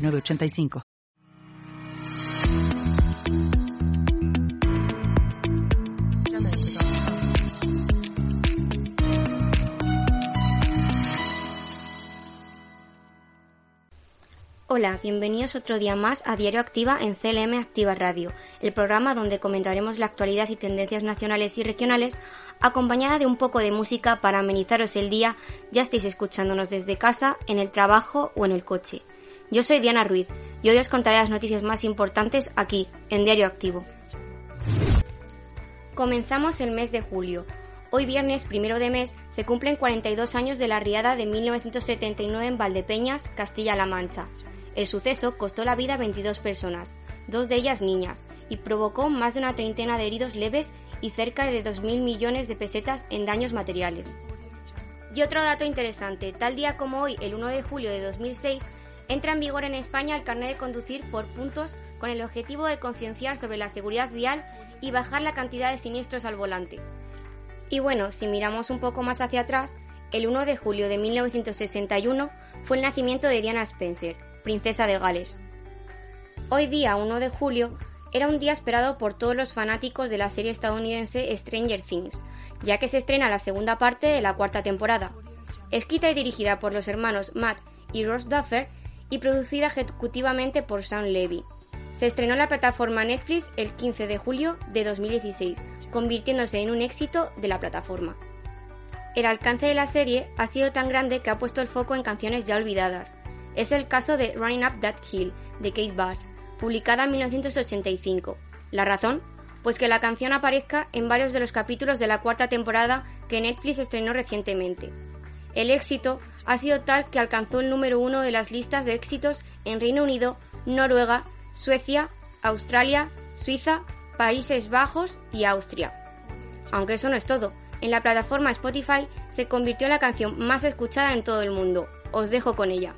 985. Hola, bienvenidos otro día más a Diario Activa en CLM Activa Radio, el programa donde comentaremos la actualidad y tendencias nacionales y regionales acompañada de un poco de música para amenizaros el día, ya estéis escuchándonos desde casa, en el trabajo o en el coche. Yo soy Diana Ruiz y hoy os contaré las noticias más importantes aquí, en Diario Activo. Comenzamos el mes de julio. Hoy viernes primero de mes se cumplen 42 años de la riada de 1979 en Valdepeñas, Castilla-La Mancha. El suceso costó la vida a 22 personas, dos de ellas niñas, y provocó más de una treintena de heridos leves y cerca de 2.000 millones de pesetas en daños materiales. Y otro dato interesante, tal día como hoy, el 1 de julio de 2006, entra en vigor en España el carnet de conducir por puntos con el objetivo de concienciar sobre la seguridad vial y bajar la cantidad de siniestros al volante. Y bueno, si miramos un poco más hacia atrás, el 1 de julio de 1961 fue el nacimiento de Diana Spencer, princesa de Gales. Hoy día, 1 de julio, era un día esperado por todos los fanáticos de la serie estadounidense Stranger Things, ya que se estrena la segunda parte de la cuarta temporada. Escrita y dirigida por los hermanos Matt y Ross Duffer, y producida ejecutivamente por Sam Levy. Se estrenó en la plataforma Netflix el 15 de julio de 2016, convirtiéndose en un éxito de la plataforma. El alcance de la serie ha sido tan grande que ha puesto el foco en canciones ya olvidadas. Es el caso de Running Up That Hill, de Kate Bass, publicada en 1985. ¿La razón? Pues que la canción aparezca en varios de los capítulos de la cuarta temporada que Netflix estrenó recientemente. El éxito ha sido tal que alcanzó el número uno de las listas de éxitos en Reino Unido, Noruega, Suecia, Australia, Suiza, Países Bajos y Austria. Aunque eso no es todo, en la plataforma Spotify se convirtió en la canción más escuchada en todo el mundo. Os dejo con ella.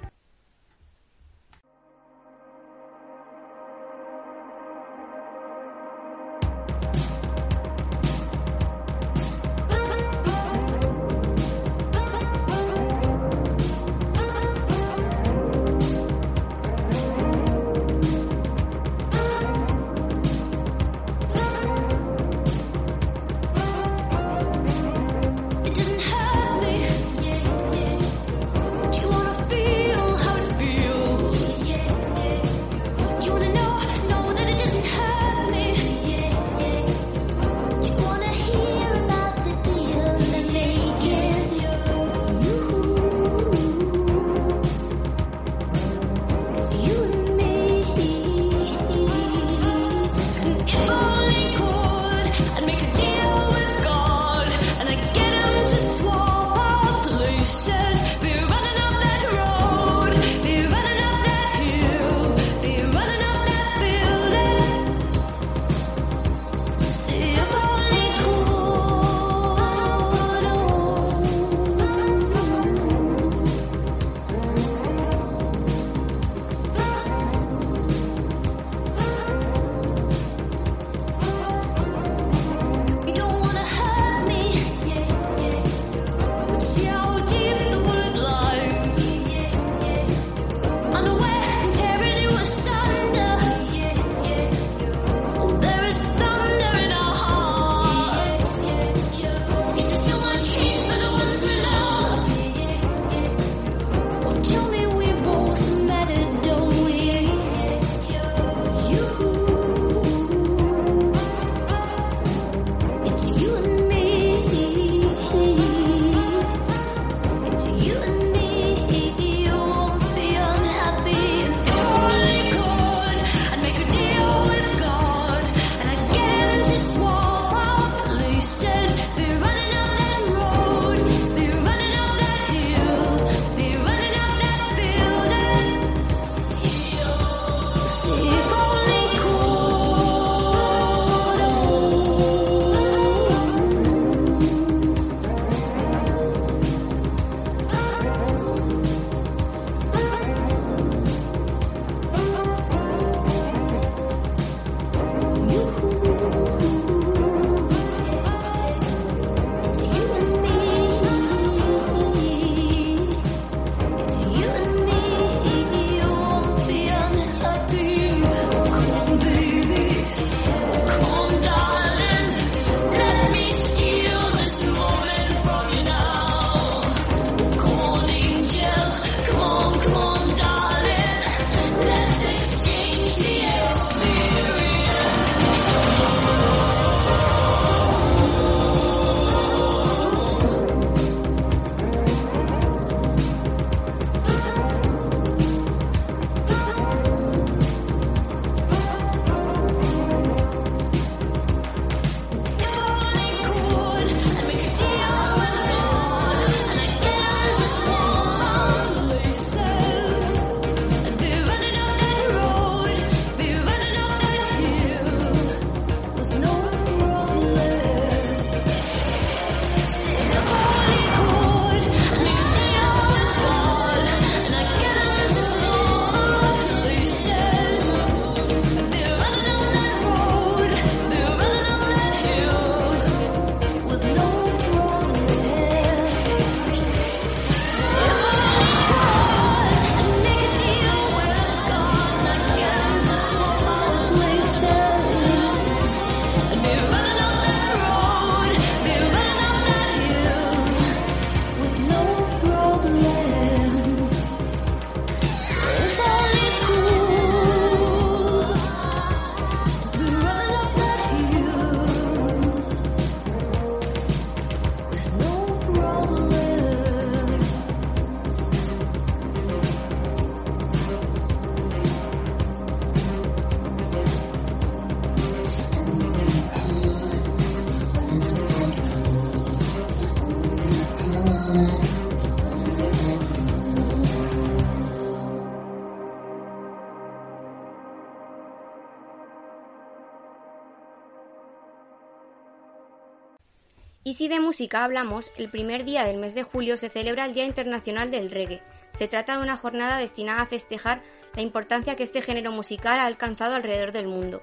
Música hablamos, el primer día del mes de julio se celebra el Día Internacional del Reggae. Se trata de una jornada destinada a festejar la importancia que este género musical ha alcanzado alrededor del mundo.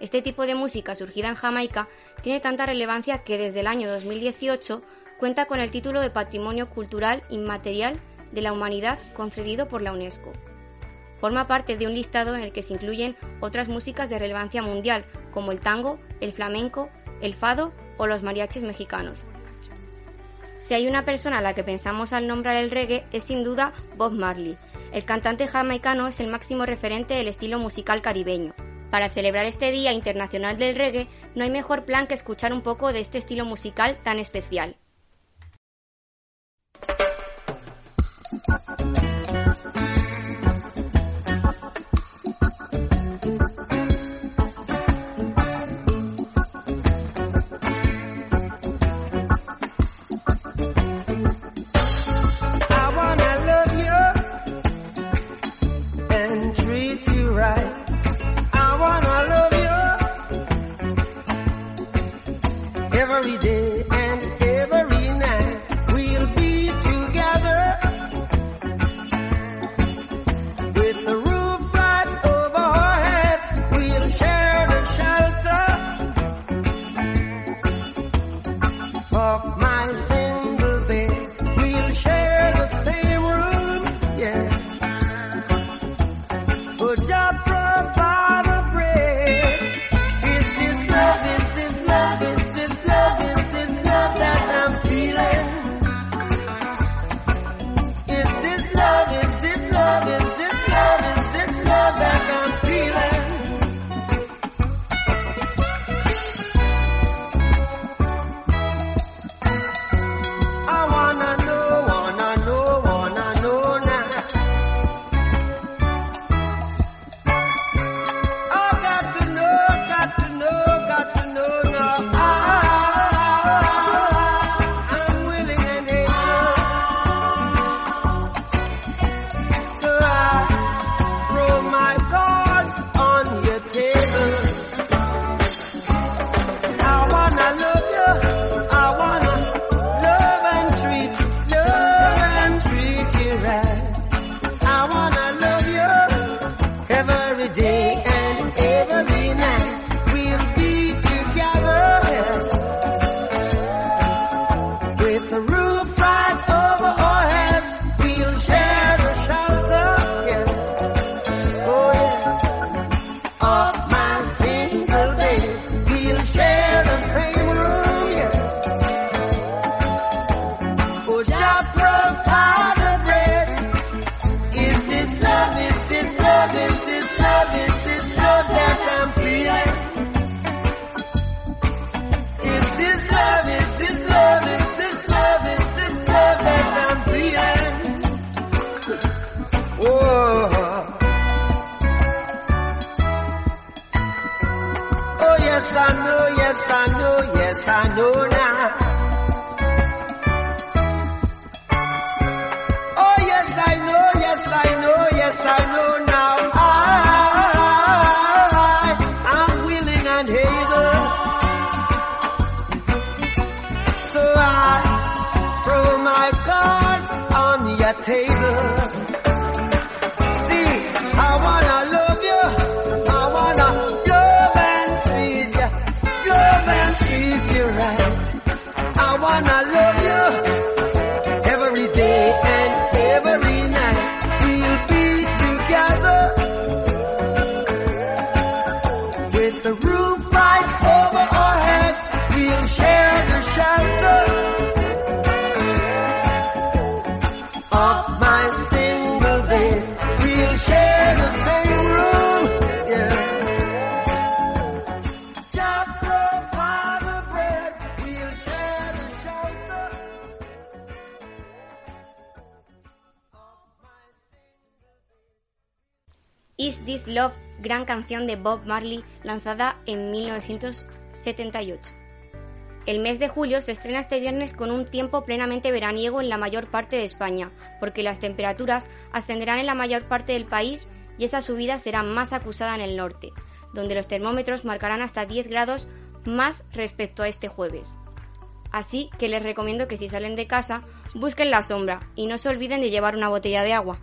Este tipo de música surgida en Jamaica tiene tanta relevancia que desde el año 2018 cuenta con el título de Patrimonio Cultural Inmaterial de la Humanidad concedido por la UNESCO. Forma parte de un listado en el que se incluyen otras músicas de relevancia mundial, como el tango, el flamenco, el fado o los mariachis mexicanos. Si hay una persona a la que pensamos al nombrar el reggae es sin duda Bob Marley. El cantante jamaicano es el máximo referente del estilo musical caribeño. Para celebrar este Día Internacional del Reggae no hay mejor plan que escuchar un poco de este estilo musical tan especial. Canona. Oh, yes, I know, yes, I know, yes, I know now. I, I'm willing and able. So I throw my cards on your table. Is This Love, gran canción de Bob Marley lanzada en 1978. El mes de julio se estrena este viernes con un tiempo plenamente veraniego en la mayor parte de España, porque las temperaturas ascenderán en la mayor parte del país y esa subida será más acusada en el norte, donde los termómetros marcarán hasta 10 grados más respecto a este jueves. Así que les recomiendo que si salen de casa busquen la sombra y no se olviden de llevar una botella de agua.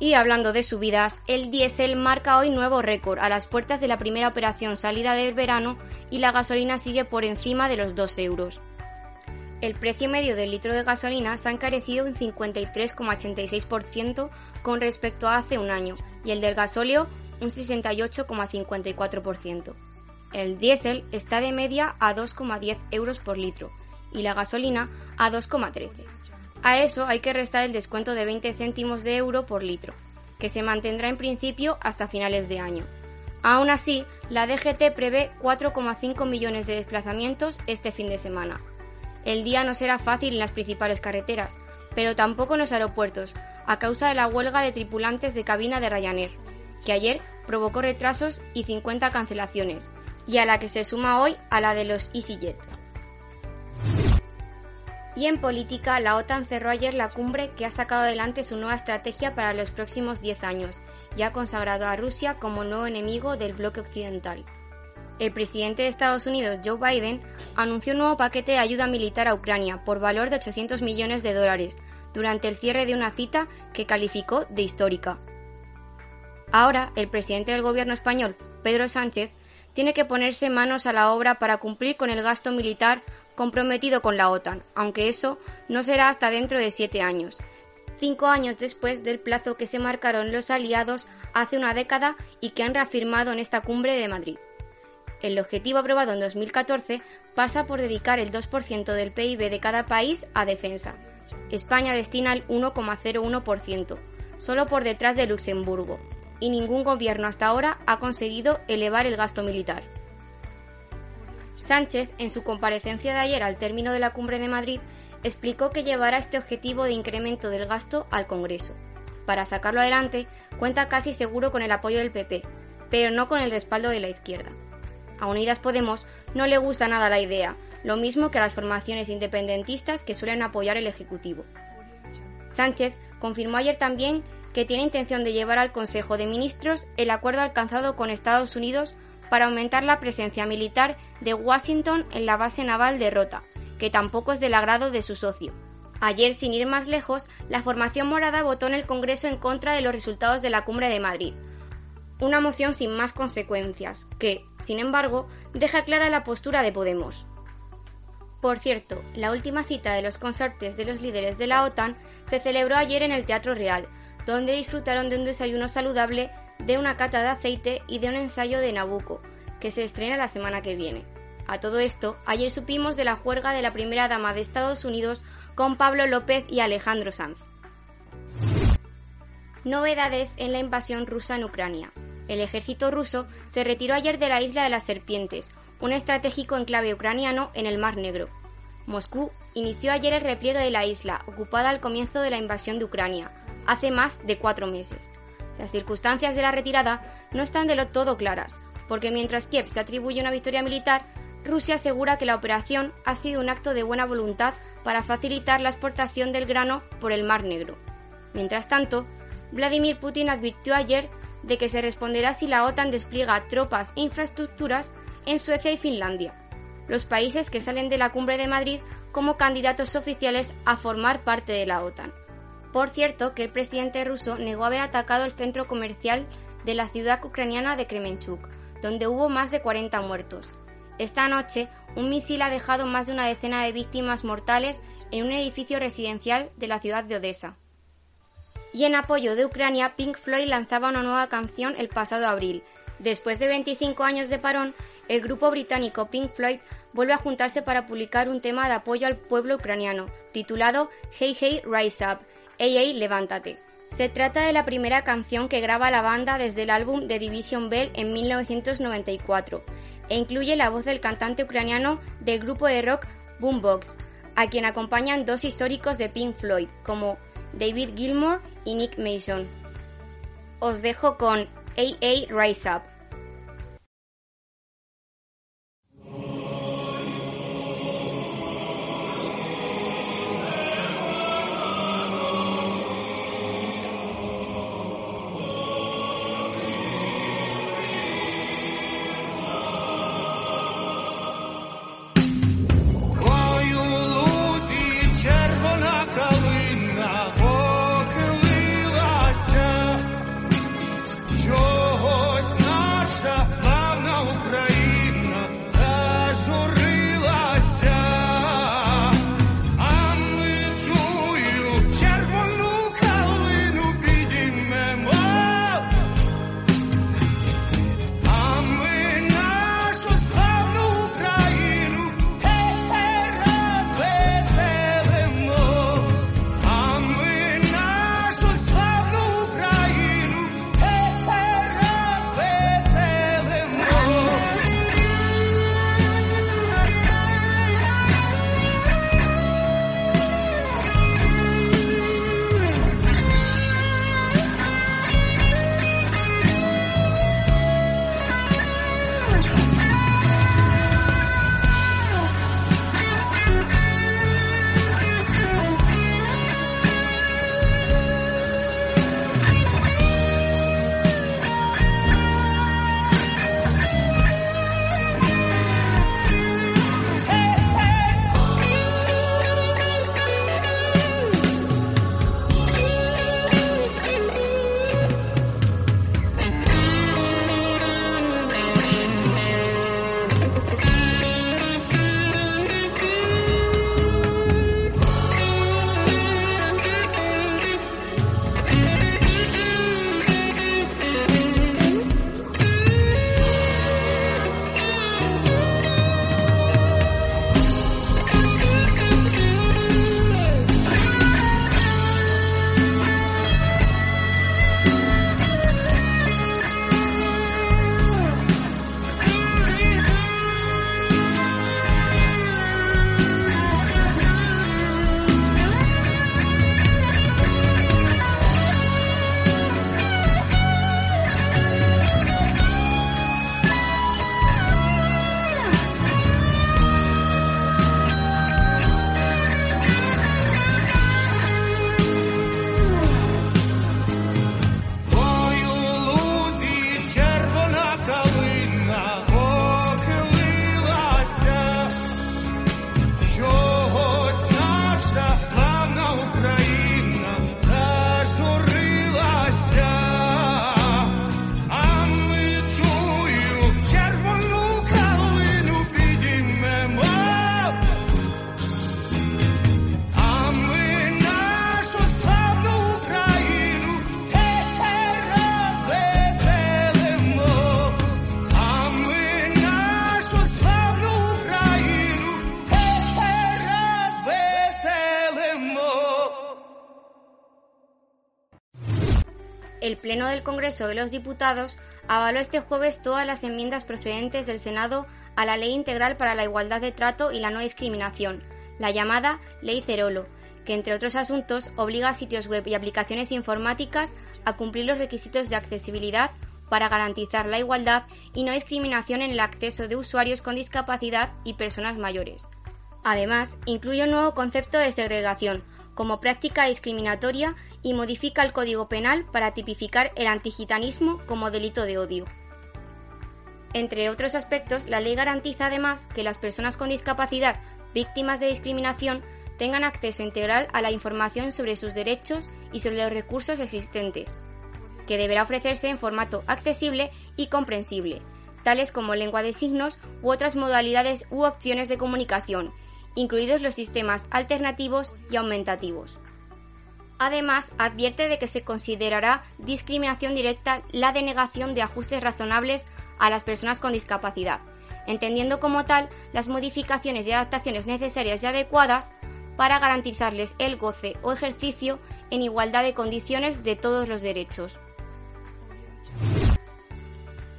Y hablando de subidas, el diésel marca hoy nuevo récord a las puertas de la primera operación salida del verano y la gasolina sigue por encima de los 2 euros. El precio medio del litro de gasolina se ha encarecido un 53,86% con respecto a hace un año y el del gasóleo un 68,54%. El diésel está de media a 2,10 euros por litro y la gasolina a 2,13. A eso hay que restar el descuento de 20 céntimos de euro por litro, que se mantendrá en principio hasta finales de año. Aún así, la DGT prevé 4,5 millones de desplazamientos este fin de semana. El día no será fácil en las principales carreteras, pero tampoco en los aeropuertos, a causa de la huelga de tripulantes de cabina de Ryanair, que ayer provocó retrasos y 50 cancelaciones, y a la que se suma hoy a la de los EasyJet. Y en política, la OTAN cerró ayer la cumbre que ha sacado adelante su nueva estrategia para los próximos 10 años y ha consagrado a Rusia como nuevo enemigo del bloque occidental. El presidente de Estados Unidos, Joe Biden, anunció un nuevo paquete de ayuda militar a Ucrania por valor de 800 millones de dólares durante el cierre de una cita que calificó de histórica. Ahora, el presidente del gobierno español, Pedro Sánchez, tiene que ponerse manos a la obra para cumplir con el gasto militar comprometido con la OTAN, aunque eso no será hasta dentro de siete años, cinco años después del plazo que se marcaron los aliados hace una década y que han reafirmado en esta cumbre de Madrid. El objetivo aprobado en 2014 pasa por dedicar el 2% del PIB de cada país a defensa. España destina el 1,01%, solo por detrás de Luxemburgo, y ningún gobierno hasta ahora ha conseguido elevar el gasto militar. Sánchez, en su comparecencia de ayer al término de la cumbre de Madrid, explicó que llevará este objetivo de incremento del gasto al Congreso. Para sacarlo adelante, cuenta casi seguro con el apoyo del PP, pero no con el respaldo de la izquierda. A Unidas Podemos no le gusta nada la idea, lo mismo que a las formaciones independentistas que suelen apoyar el Ejecutivo. Sánchez confirmó ayer también que tiene intención de llevar al Consejo de Ministros el acuerdo alcanzado con Estados Unidos para aumentar la presencia militar de Washington en la base naval de Rota, que tampoco es del agrado de su socio. Ayer, sin ir más lejos, la formación morada votó en el Congreso en contra de los resultados de la cumbre de Madrid. Una moción sin más consecuencias, que, sin embargo, deja clara la postura de Podemos. Por cierto, la última cita de los consortes de los líderes de la OTAN se celebró ayer en el Teatro Real, donde disfrutaron de un desayuno saludable, de una cata de aceite y de un ensayo de Nabucco, que se estrena la semana que viene. A todo esto, ayer supimos de la juerga de la primera dama de Estados Unidos con Pablo López y Alejandro Sanz. Novedades en la invasión rusa en Ucrania. El ejército ruso se retiró ayer de la isla de las Serpientes, un estratégico enclave ucraniano en el Mar Negro. Moscú inició ayer el repliegue de la isla, ocupada al comienzo de la invasión de Ucrania, hace más de cuatro meses. Las circunstancias de la retirada no están de lo todo claras, porque mientras Kiev se atribuye una victoria militar, Rusia asegura que la operación ha sido un acto de buena voluntad para facilitar la exportación del grano por el Mar Negro. Mientras tanto, Vladimir Putin advirtió ayer de que se responderá si la OTAN despliega tropas e infraestructuras en Suecia y Finlandia, los países que salen de la cumbre de Madrid como candidatos oficiales a formar parte de la OTAN. Por cierto, que el presidente ruso negó haber atacado el centro comercial de la ciudad ucraniana de Kremenchuk, donde hubo más de 40 muertos. Esta noche, un misil ha dejado más de una decena de víctimas mortales en un edificio residencial de la ciudad de Odessa. Y en apoyo de Ucrania, Pink Floyd lanzaba una nueva canción el pasado abril. Después de 25 años de parón, el grupo británico Pink Floyd vuelve a juntarse para publicar un tema de apoyo al pueblo ucraniano, titulado Hey Hey Rise Up, Hey levántate. Se trata de la primera canción que graba la banda desde el álbum The Division Bell en 1994 e incluye la voz del cantante ucraniano del grupo de rock Boombox, a quien acompañan dos históricos de Pink Floyd como David Gilmour y Nick Mason. Os dejo con AA Rise Up. Del Congreso de los Diputados avaló este jueves todas las enmiendas procedentes del Senado a la Ley Integral para la Igualdad de Trato y la No Discriminación, la llamada Ley Cerolo, que entre otros asuntos obliga a sitios web y aplicaciones informáticas a cumplir los requisitos de accesibilidad para garantizar la igualdad y no discriminación en el acceso de usuarios con discapacidad y personas mayores. Además, incluye un nuevo concepto de segregación como práctica discriminatoria y modifica el Código Penal para tipificar el antigitanismo como delito de odio. Entre otros aspectos, la ley garantiza además que las personas con discapacidad víctimas de discriminación tengan acceso integral a la información sobre sus derechos y sobre los recursos existentes, que deberá ofrecerse en formato accesible y comprensible, tales como lengua de signos u otras modalidades u opciones de comunicación, incluidos los sistemas alternativos y aumentativos. Además, advierte de que se considerará discriminación directa la denegación de ajustes razonables a las personas con discapacidad, entendiendo como tal las modificaciones y adaptaciones necesarias y adecuadas para garantizarles el goce o ejercicio en igualdad de condiciones de todos los derechos.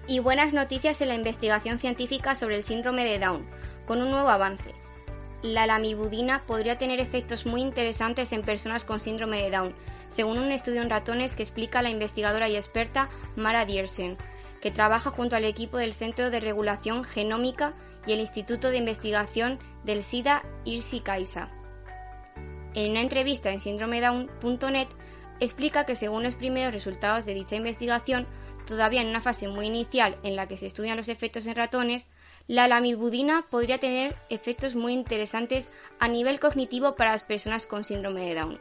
Y buenas noticias en la investigación científica sobre el síndrome de Down, con un nuevo avance la lamivudina podría tener efectos muy interesantes en personas con síndrome de Down, según un estudio en ratones que explica la investigadora y experta Mara Diersen, que trabaja junto al equipo del Centro de Regulación Genómica y el Instituto de Investigación del SIDA IRSI CAISA. En una entrevista en síndromedown.net explica que según los primeros resultados de dicha investigación, todavía en una fase muy inicial en la que se estudian los efectos en ratones, la lamivudina podría tener efectos muy interesantes a nivel cognitivo para las personas con síndrome de Down.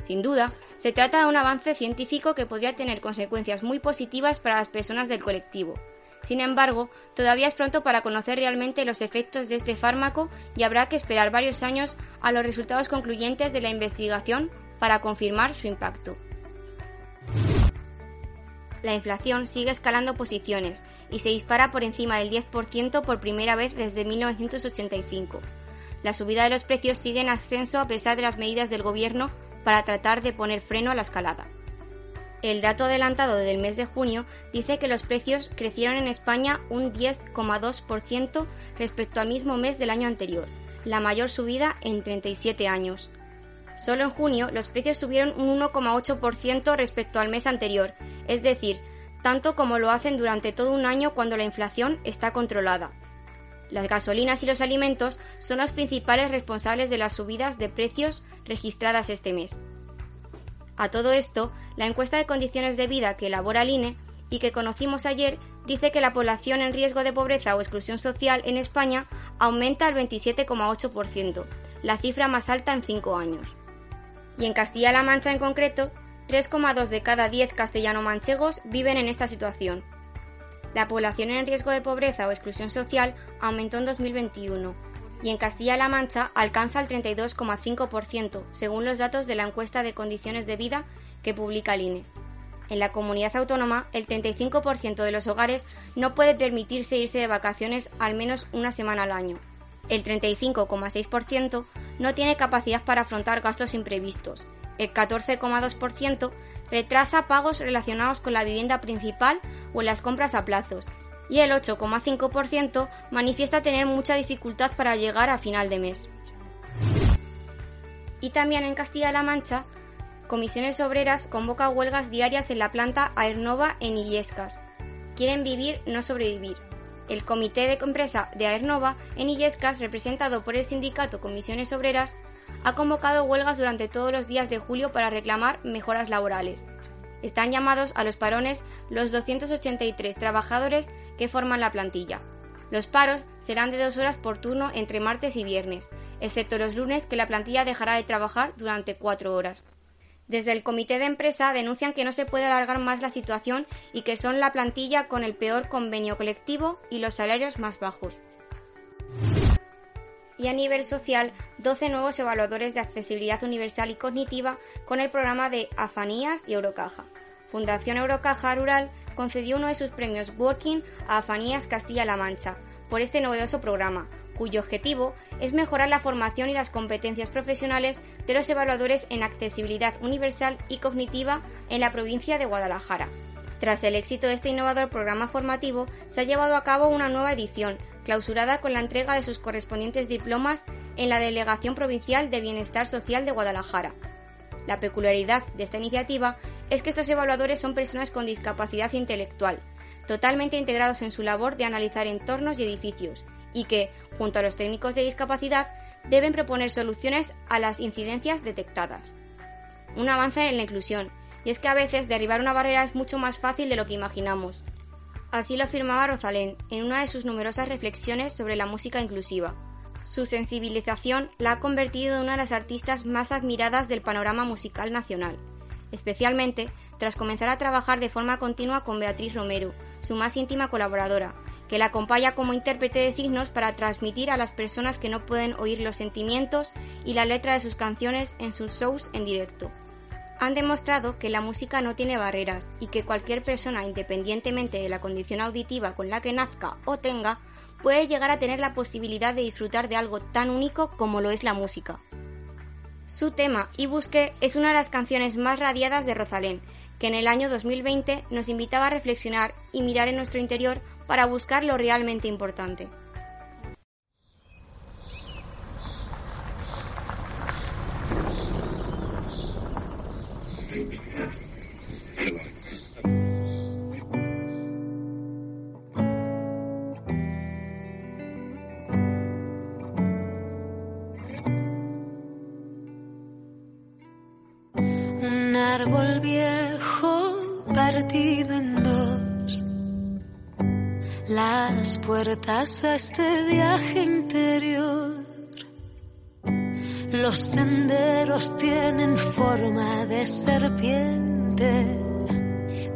Sin duda, se trata de un avance científico que podría tener consecuencias muy positivas para las personas del colectivo. Sin embargo, todavía es pronto para conocer realmente los efectos de este fármaco y habrá que esperar varios años a los resultados concluyentes de la investigación para confirmar su impacto la inflación sigue escalando posiciones y se dispara por encima del 10% por primera vez desde 1985. La subida de los precios sigue en ascenso a pesar de las medidas del Gobierno para tratar de poner freno a la escalada. El dato adelantado del mes de junio dice que los precios crecieron en España un 10,2% respecto al mismo mes del año anterior, la mayor subida en 37 años. Solo en junio los precios subieron un 1,8% respecto al mes anterior, es decir, tanto como lo hacen durante todo un año cuando la inflación está controlada. Las gasolinas y los alimentos son los principales responsables de las subidas de precios registradas este mes. A todo esto, la encuesta de condiciones de vida que elabora el INE y que conocimos ayer dice que la población en riesgo de pobreza o exclusión social en España aumenta al 27,8%, la cifra más alta en cinco años y en Castilla-La Mancha en concreto, 3,2 de cada 10 castellano-manchegos viven en esta situación. La población en riesgo de pobreza o exclusión social aumentó en 2021 y en Castilla-La Mancha alcanza el 32,5%, según los datos de la encuesta de condiciones de vida que publica el INE. En la comunidad autónoma, el 35% de los hogares no puede permitirse irse de vacaciones al menos una semana al año. El 35,6% no tiene capacidad para afrontar gastos imprevistos. El 14,2% retrasa pagos relacionados con la vivienda principal o las compras a plazos. Y el 8,5% manifiesta tener mucha dificultad para llegar a final de mes. Y también en Castilla-La Mancha, Comisiones Obreras convoca huelgas diarias en la planta Aernova en Illescas. Quieren vivir, no sobrevivir. El comité de empresa de Aernova en Illescas, representado por el sindicato Comisiones Obreras, ha convocado huelgas durante todos los días de julio para reclamar mejoras laborales. Están llamados a los parones los 283 trabajadores que forman la plantilla. Los paros serán de dos horas por turno entre martes y viernes, excepto los lunes que la plantilla dejará de trabajar durante cuatro horas. Desde el comité de empresa denuncian que no se puede alargar más la situación y que son la plantilla con el peor convenio colectivo y los salarios más bajos. Y a nivel social, 12 nuevos evaluadores de accesibilidad universal y cognitiva con el programa de Afanías y Eurocaja. Fundación Eurocaja Rural concedió uno de sus premios Working a Afanías Castilla-La Mancha por este novedoso programa, cuyo objetivo es mejorar la formación y las competencias profesionales de los evaluadores en accesibilidad universal y cognitiva en la provincia de Guadalajara. Tras el éxito de este innovador programa formativo, se ha llevado a cabo una nueva edición, clausurada con la entrega de sus correspondientes diplomas en la Delegación Provincial de Bienestar Social de Guadalajara. La peculiaridad de esta iniciativa es que estos evaluadores son personas con discapacidad intelectual, totalmente integrados en su labor de analizar entornos y edificios, y que, junto a los técnicos de discapacidad, deben proponer soluciones a las incidencias detectadas. Un avance en la inclusión, y es que a veces derribar una barrera es mucho más fácil de lo que imaginamos. Así lo afirmaba Rosalén en una de sus numerosas reflexiones sobre la música inclusiva. Su sensibilización la ha convertido en una de las artistas más admiradas del panorama musical nacional, especialmente tras comenzar a trabajar de forma continua con Beatriz Romero, su más íntima colaboradora, que la acompaña como intérprete de signos para transmitir a las personas que no pueden oír los sentimientos y la letra de sus canciones en sus shows en directo han demostrado que la música no tiene barreras y que cualquier persona, independientemente de la condición auditiva con la que nazca o tenga, puede llegar a tener la posibilidad de disfrutar de algo tan único como lo es la música. Su tema, Y Busqué, es una de las canciones más radiadas de Rosalén, que en el año 2020 nos invitaba a reflexionar y mirar en nuestro interior para buscar lo realmente importante. Un árbol partido en dos. Las puertas a este viaje interior los senderos tienen forma de serpiente,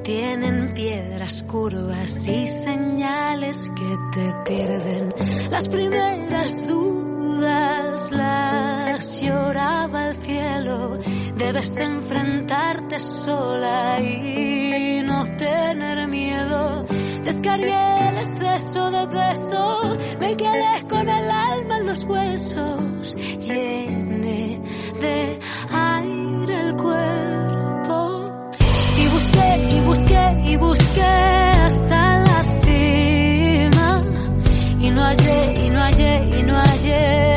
tienen piedras curvas y señales que te pierden. Las primeras dudas las lloraba el cielo, debes enfrentarte sola y no tener miedo Descargué el exceso de peso, me quedé con el alma en los huesos, llené de aire el cuerpo. Y busqué, y busqué, y busqué hasta la cima. Y no hallé, y no hallé, y no hallé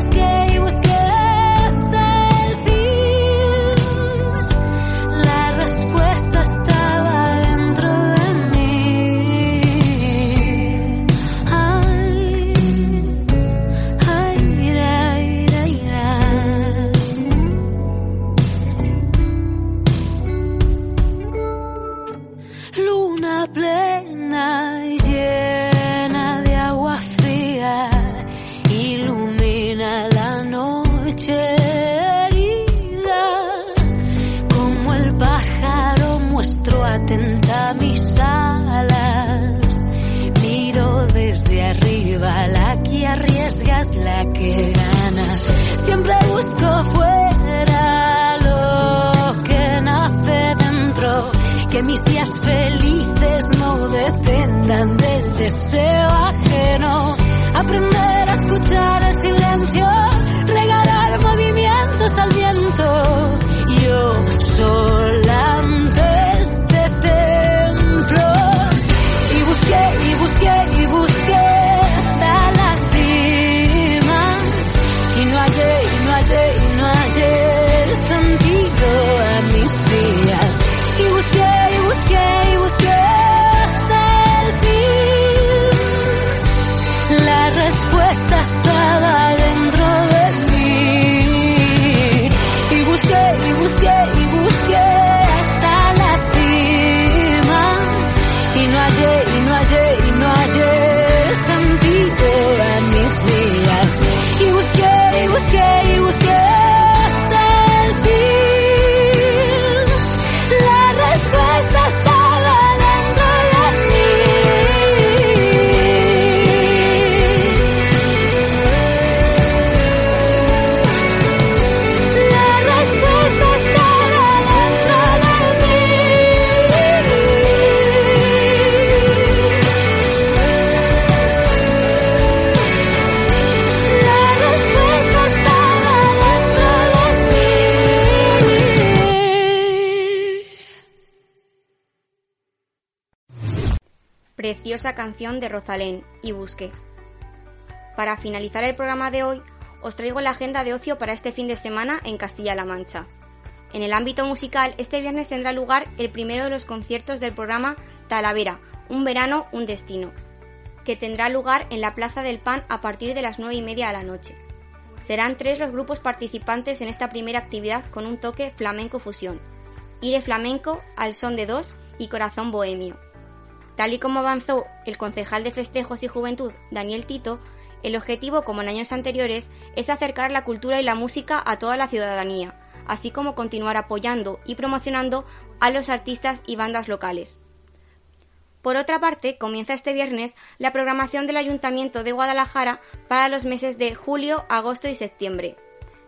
busqué, preciosa canción de Rosalén, y busqué. Para finalizar el programa de hoy, os traigo la agenda de ocio para este fin de semana en Castilla-La Mancha. En el ámbito musical, este viernes tendrá lugar el primero de los conciertos del programa Talavera, Un verano, un destino, que tendrá lugar en la Plaza del Pan a partir de las nueve y media de la noche. Serán tres los grupos participantes en esta primera actividad con un toque flamenco fusión. Ire Flamenco, Al Son de Dos y Corazón Bohemio. Tal y como avanzó el concejal de Festejos y Juventud, Daniel Tito, el objetivo, como en años anteriores, es acercar la cultura y la música a toda la ciudadanía, así como continuar apoyando y promocionando a los artistas y bandas locales. Por otra parte, comienza este viernes la programación del Ayuntamiento de Guadalajara para los meses de julio, agosto y septiembre.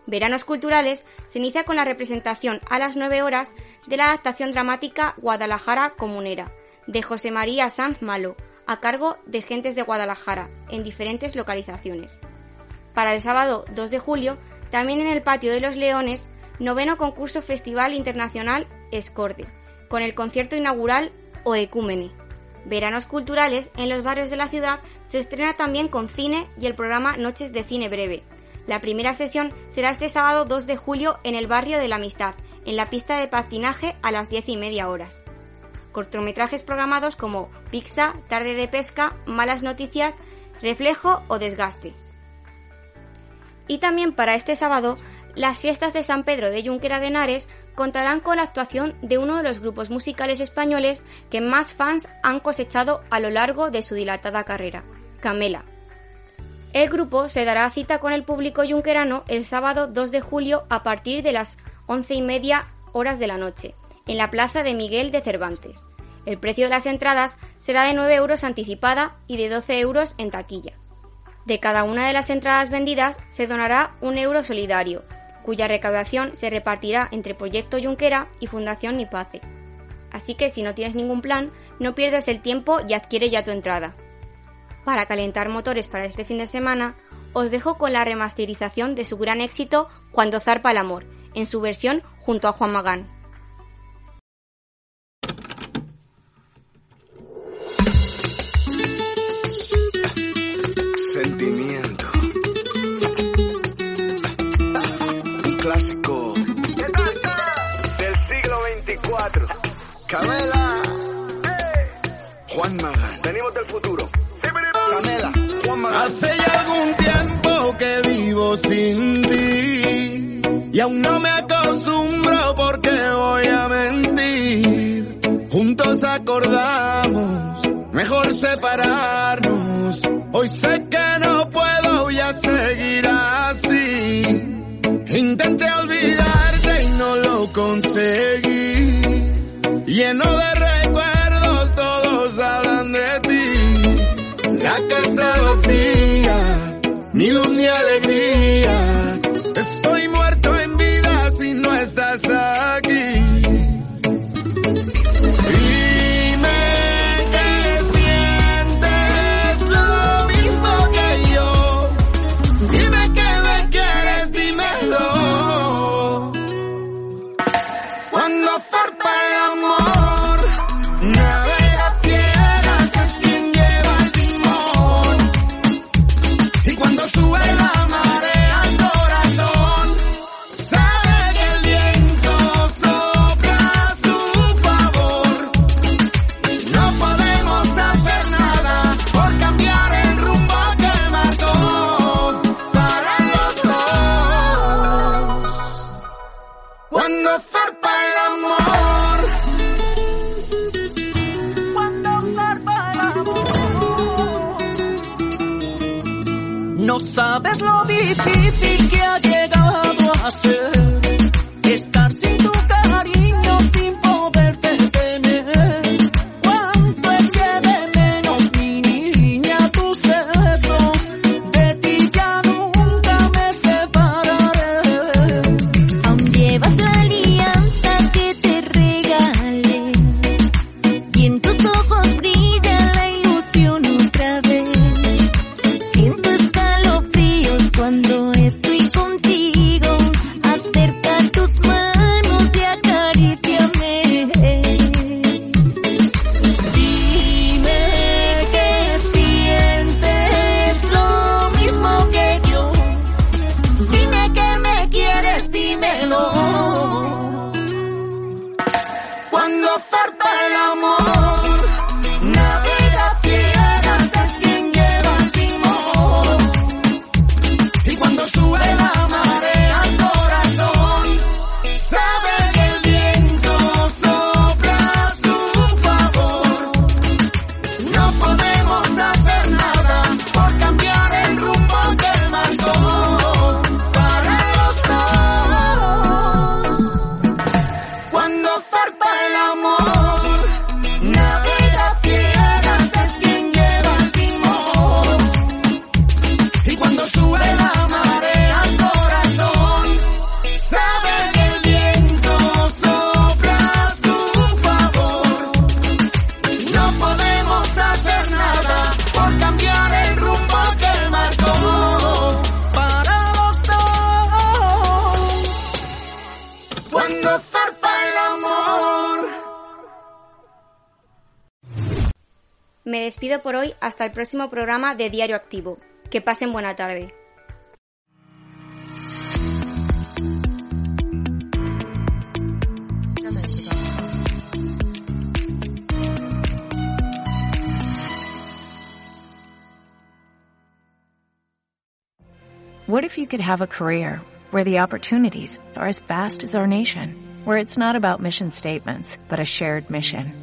Veranos Culturales se inicia con la representación a las 9 horas de la adaptación dramática Guadalajara Comunera, de José María Sanz Malo, a cargo de Gentes de Guadalajara, en diferentes localizaciones. Para el sábado 2 de julio, también en el Patio de los Leones, noveno concurso Festival Internacional Escorde, con el concierto inaugural Oecúmene. Veranos culturales en los barrios de la ciudad se estrena también con cine y el programa Noches de Cine Breve. La primera sesión será este sábado 2 de julio en el barrio de la Amistad, en la pista de patinaje a las 10 y media horas. Cortometrajes programados como Pizza, Tarde de Pesca, Malas Noticias, Reflejo o Desgaste. Y también para este sábado las fiestas de San Pedro de Junquera de Henares contarán con la actuación de uno de los grupos musicales españoles que más fans han cosechado a lo largo de su dilatada carrera, Camela. El grupo se dará cita con el público yunquerano el sábado 2 de julio a partir de las once y media horas de la noche, en la plaza de Miguel de Cervantes. El precio de las entradas será de 9 euros anticipada y de 12 euros en taquilla. De cada una de las entradas vendidas se donará un euro solidario, cuya recaudación se repartirá entre Proyecto Junquera y Fundación Nipace. Así que si no tienes ningún plan, no pierdas el tiempo y adquiere ya tu entrada. Para calentar motores para este fin de semana, os dejo con la remasterización de su gran éxito Cuando zarpa el amor, en su versión junto a Juan Magán. Camela. Juan Magán. Venimos del futuro. Camela. Juan Magán. Hace ya algún tiempo que vivo sin ti. Y aún no me acostumbro porque voy a mentir. Juntos acordamos, mejor separarnos. Hoy sé que no puedo ya seguir así. Intenté olvidarte y no lo conseguí lleno de recuerdos, todos hablan de ti. La casa vacía, ni luz ni alegría. Despido por hoy hasta el próximo programa de Diario Activo. Que pasen buena tarde. What if you could have a career where the opportunities are as vast as our nation, where it's not about mission statements, but a shared mission?